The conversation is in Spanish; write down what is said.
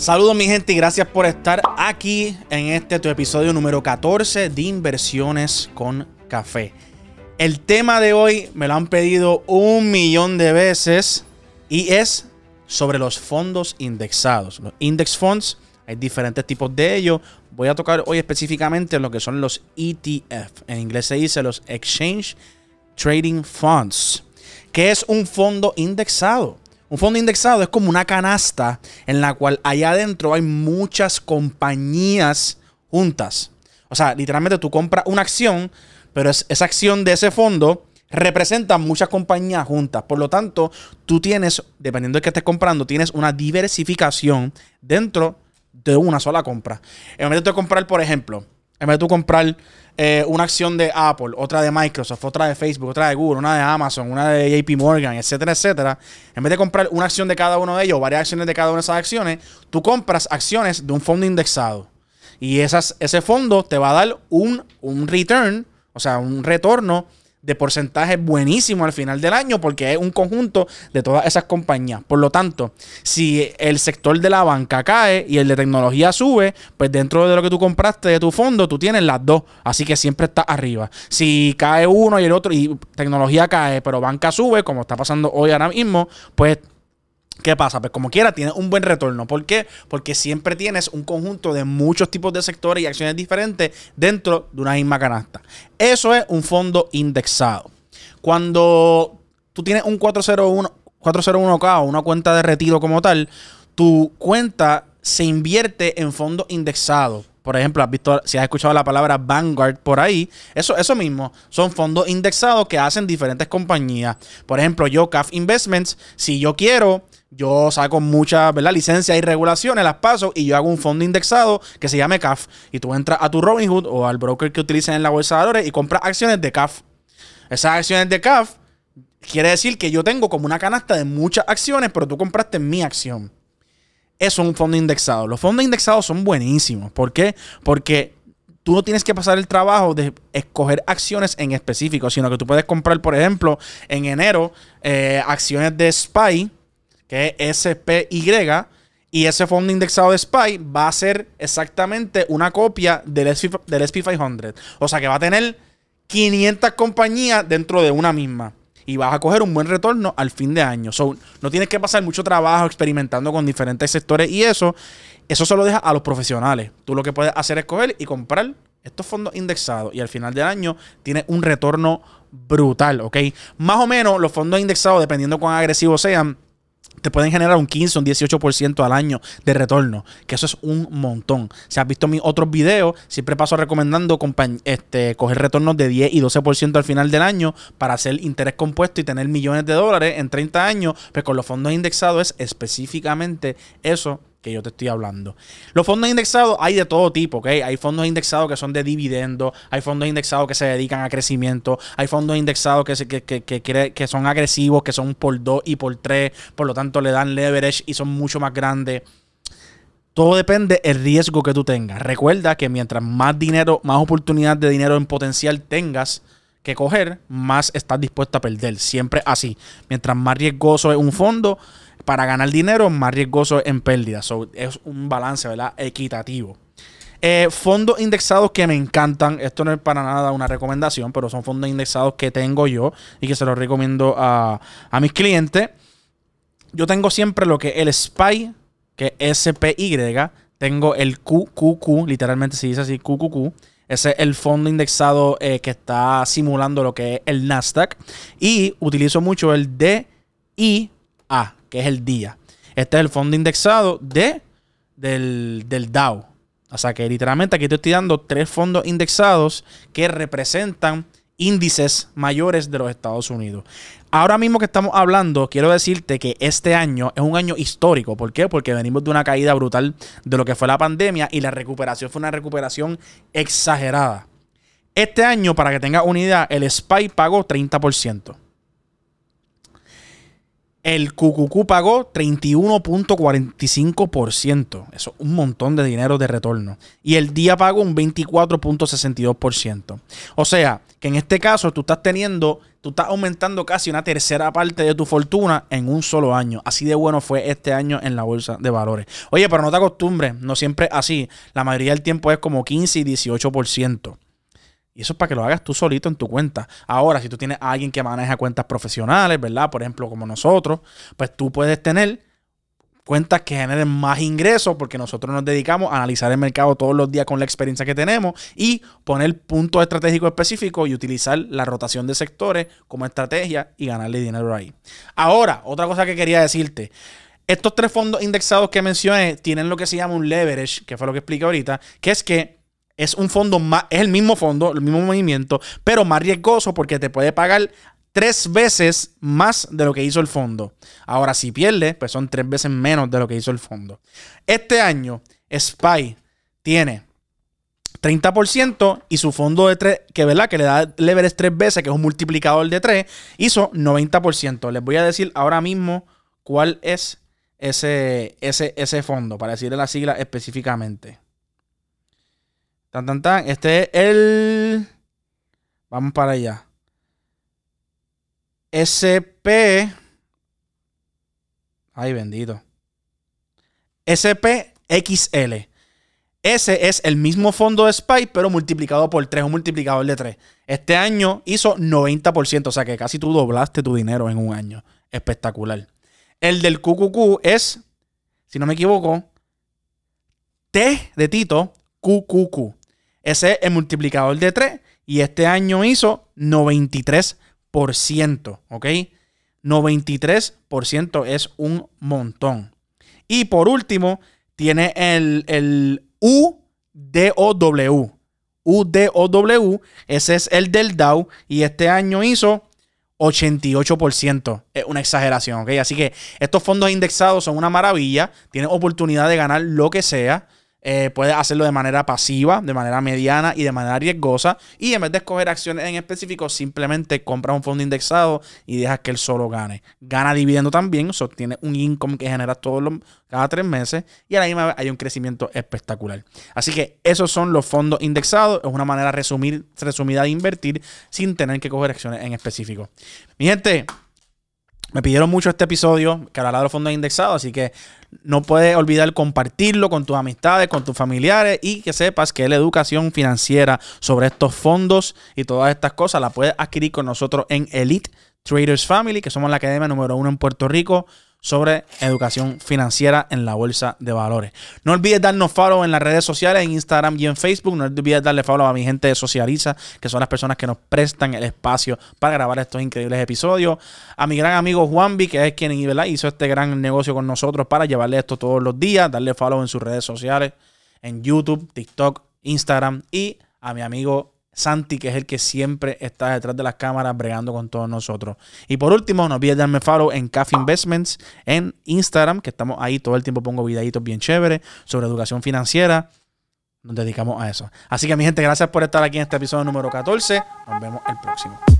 Saludos mi gente y gracias por estar aquí en este tu episodio número 14 de Inversiones con Café. El tema de hoy me lo han pedido un millón de veces y es sobre los fondos indexados. Los index funds, hay diferentes tipos de ellos. Voy a tocar hoy específicamente lo que son los ETF. En inglés se dice los Exchange Trading Funds, que es un fondo indexado. Un fondo indexado es como una canasta en la cual allá adentro hay muchas compañías juntas. O sea, literalmente tú compras una acción, pero esa acción de ese fondo representa muchas compañías juntas. Por lo tanto, tú tienes, dependiendo de qué estés comprando, tienes una diversificación dentro de una sola compra. En vez de comprar, por ejemplo, en vez de tú comprar eh, una acción de Apple, otra de Microsoft, otra de Facebook, otra de Google, una de Amazon, una de JP Morgan, etcétera, etcétera, en vez de comprar una acción de cada uno de ellos, varias acciones de cada una de esas acciones, tú compras acciones de un fondo indexado. Y esas, ese fondo te va a dar un, un return, o sea, un retorno de porcentaje buenísimo al final del año porque es un conjunto de todas esas compañías. Por lo tanto, si el sector de la banca cae y el de tecnología sube, pues dentro de lo que tú compraste de tu fondo, tú tienes las dos. Así que siempre está arriba. Si cae uno y el otro y tecnología cae, pero banca sube, como está pasando hoy ahora mismo, pues ¿Qué pasa? Pues como quiera, tienes un buen retorno. ¿Por qué? Porque siempre tienes un conjunto de muchos tipos de sectores y acciones diferentes dentro de una misma canasta. Eso es un fondo indexado. Cuando tú tienes un 401, 401k o una cuenta de retiro como tal, tu cuenta se invierte en fondos indexados. Por ejemplo, has visto, si has escuchado la palabra Vanguard por ahí, eso, eso mismo, son fondos indexados que hacen diferentes compañías. Por ejemplo, yo, CAF Investments, si yo quiero yo saco muchas licencias y regulaciones, las paso y yo hago un fondo indexado que se llame CAF. Y tú entras a tu Robinhood o al broker que utilicen en la bolsa de valores y compras acciones de CAF. Esas acciones de CAF quiere decir que yo tengo como una canasta de muchas acciones, pero tú compraste mi acción. Es un fondo indexado. Los fondos indexados son buenísimos. ¿Por qué? Porque tú no tienes que pasar el trabajo de escoger acciones en específico, sino que tú puedes comprar, por ejemplo, en enero, eh, acciones de SPY que es SPY, y ese fondo indexado de SPY va a ser exactamente una copia del, del SP500. O sea que va a tener 500 compañías dentro de una misma. Y vas a coger un buen retorno al fin de año. So, no tienes que pasar mucho trabajo experimentando con diferentes sectores y eso. Eso se lo deja a los profesionales. Tú lo que puedes hacer es coger y comprar estos fondos indexados. Y al final del año tienes un retorno brutal, ¿ok? Más o menos los fondos indexados, dependiendo cuán agresivos sean, te pueden generar un 15, un 18% al año de retorno, que eso es un montón. Si has visto mis otros videos, siempre paso recomendando este, coger retornos de 10 y 12% al final del año para hacer interés compuesto y tener millones de dólares en 30 años, pero con los fondos indexados es específicamente eso que yo te estoy hablando. Los fondos indexados hay de todo tipo, ¿ok? Hay fondos indexados que son de dividendos, hay fondos indexados que se dedican a crecimiento, hay fondos indexados que, que, que, son agresivos, que son por 2 y por 3, por lo tanto le dan leverage y son mucho más grandes. Todo depende del riesgo que tú tengas. Recuerda que mientras más dinero, más oportunidad de dinero en potencial tengas que coger, más estás dispuesto a perder. Siempre así. Mientras más riesgoso es un fondo, para ganar dinero, más riesgoso en pérdida. es un balance, ¿verdad? Equitativo. Eh, fondos indexados que me encantan. Esto no es para nada una recomendación, pero son fondos indexados que tengo yo y que se los recomiendo a, mis clientes. Yo tengo siempre lo que el SPY, que es SPY. Tengo el QQQ, literalmente se dice así, QQQ. Ese es el fondo indexado eh, que está simulando lo que es el Nasdaq. Y utilizo mucho el DIA, que es el día. Este es el fondo indexado de, del, del DAO. O sea que literalmente aquí te estoy dando tres fondos indexados que representan índices mayores de los Estados Unidos. Ahora mismo que estamos hablando, quiero decirte que este año es un año histórico. ¿Por qué? Porque venimos de una caída brutal de lo que fue la pandemia y la recuperación fue una recuperación exagerada. Este año, para que tengas unidad, el SPY pagó 30%. El QQQ pagó 31.45%. Eso es un montón de dinero de retorno. Y el día pagó un 24.62%. O sea, que en este caso tú estás teniendo, tú estás aumentando casi una tercera parte de tu fortuna en un solo año. Así de bueno fue este año en la bolsa de valores. Oye, pero no te acostumbres, no siempre así. La mayoría del tiempo es como 15 y 18%. Y eso es para que lo hagas tú solito en tu cuenta. Ahora, si tú tienes a alguien que maneja cuentas profesionales, ¿verdad? Por ejemplo, como nosotros, pues tú puedes tener cuentas que generen más ingresos porque nosotros nos dedicamos a analizar el mercado todos los días con la experiencia que tenemos y poner puntos estratégicos específicos y utilizar la rotación de sectores como estrategia y ganarle dinero ahí. Ahora, otra cosa que quería decirte. Estos tres fondos indexados que mencioné tienen lo que se llama un leverage, que fue lo que expliqué ahorita, que es que es un fondo es el mismo fondo, el mismo movimiento, pero más riesgoso porque te puede pagar tres veces más de lo que hizo el fondo. Ahora, si pierde, pues son tres veces menos de lo que hizo el fondo. Este año, SPY tiene 30% y su fondo de 3, que, ¿verdad? que le da leverage tres veces, que es un multiplicador de 3, hizo 90%. Les voy a decir ahora mismo cuál es ese, ese, ese fondo, para decirle la sigla específicamente. Tan, tan, tan. Este es el. Vamos para allá. SP. Ay, bendito. SPXL. Ese es el mismo fondo de SPY, pero multiplicado por 3, un multiplicador de 3. Este año hizo 90%, o sea que casi tú doblaste tu dinero en un año. Espectacular. El del QQQ es, si no me equivoco, T de Tito, QQQ. Ese es el multiplicador de 3 y este año hizo 93%, ¿ok? 93% es un montón. Y por último, tiene el, el UDOW. UDOW, ese es el del Dow y este año hizo 88%. Es una exageración, ¿ok? Así que estos fondos indexados son una maravilla. Tienes oportunidad de ganar lo que sea. Eh, puedes hacerlo de manera pasiva, de manera mediana y de manera riesgosa. Y en vez de escoger acciones en específico, simplemente compras un fondo indexado y dejas que él solo gane. Gana dividendo también, sostiene un income que genera todos los, cada tres meses y a la misma vez hay un crecimiento espectacular. Así que esos son los fondos indexados. Es una manera resumir, resumida de invertir sin tener que coger acciones en específico. Mi gente. Me pidieron mucho este episodio que de los fondos indexados, así que no puedes olvidar compartirlo con tus amistades, con tus familiares y que sepas que la educación financiera sobre estos fondos y todas estas cosas la puedes adquirir con nosotros en Elite Traders Family, que somos la academia número uno en Puerto Rico sobre educación financiera en la bolsa de valores. No olvides darnos follow en las redes sociales, en Instagram y en Facebook. No olvides darle follow a mi gente de Socializa, que son las personas que nos prestan el espacio para grabar estos increíbles episodios. A mi gran amigo Juanvi, que es quien hizo este gran negocio con nosotros para llevarle esto todos los días. Darle follow en sus redes sociales, en YouTube, TikTok, Instagram y a mi amigo Santi, que es el que siempre está detrás de las cámaras bregando con todos nosotros. Y por último, no olvides darme follow en Cafe Investments en Instagram, que estamos ahí todo el tiempo pongo videitos bien chéveres sobre educación financiera. Nos dedicamos a eso. Así que mi gente, gracias por estar aquí en este episodio número 14. Nos vemos el próximo.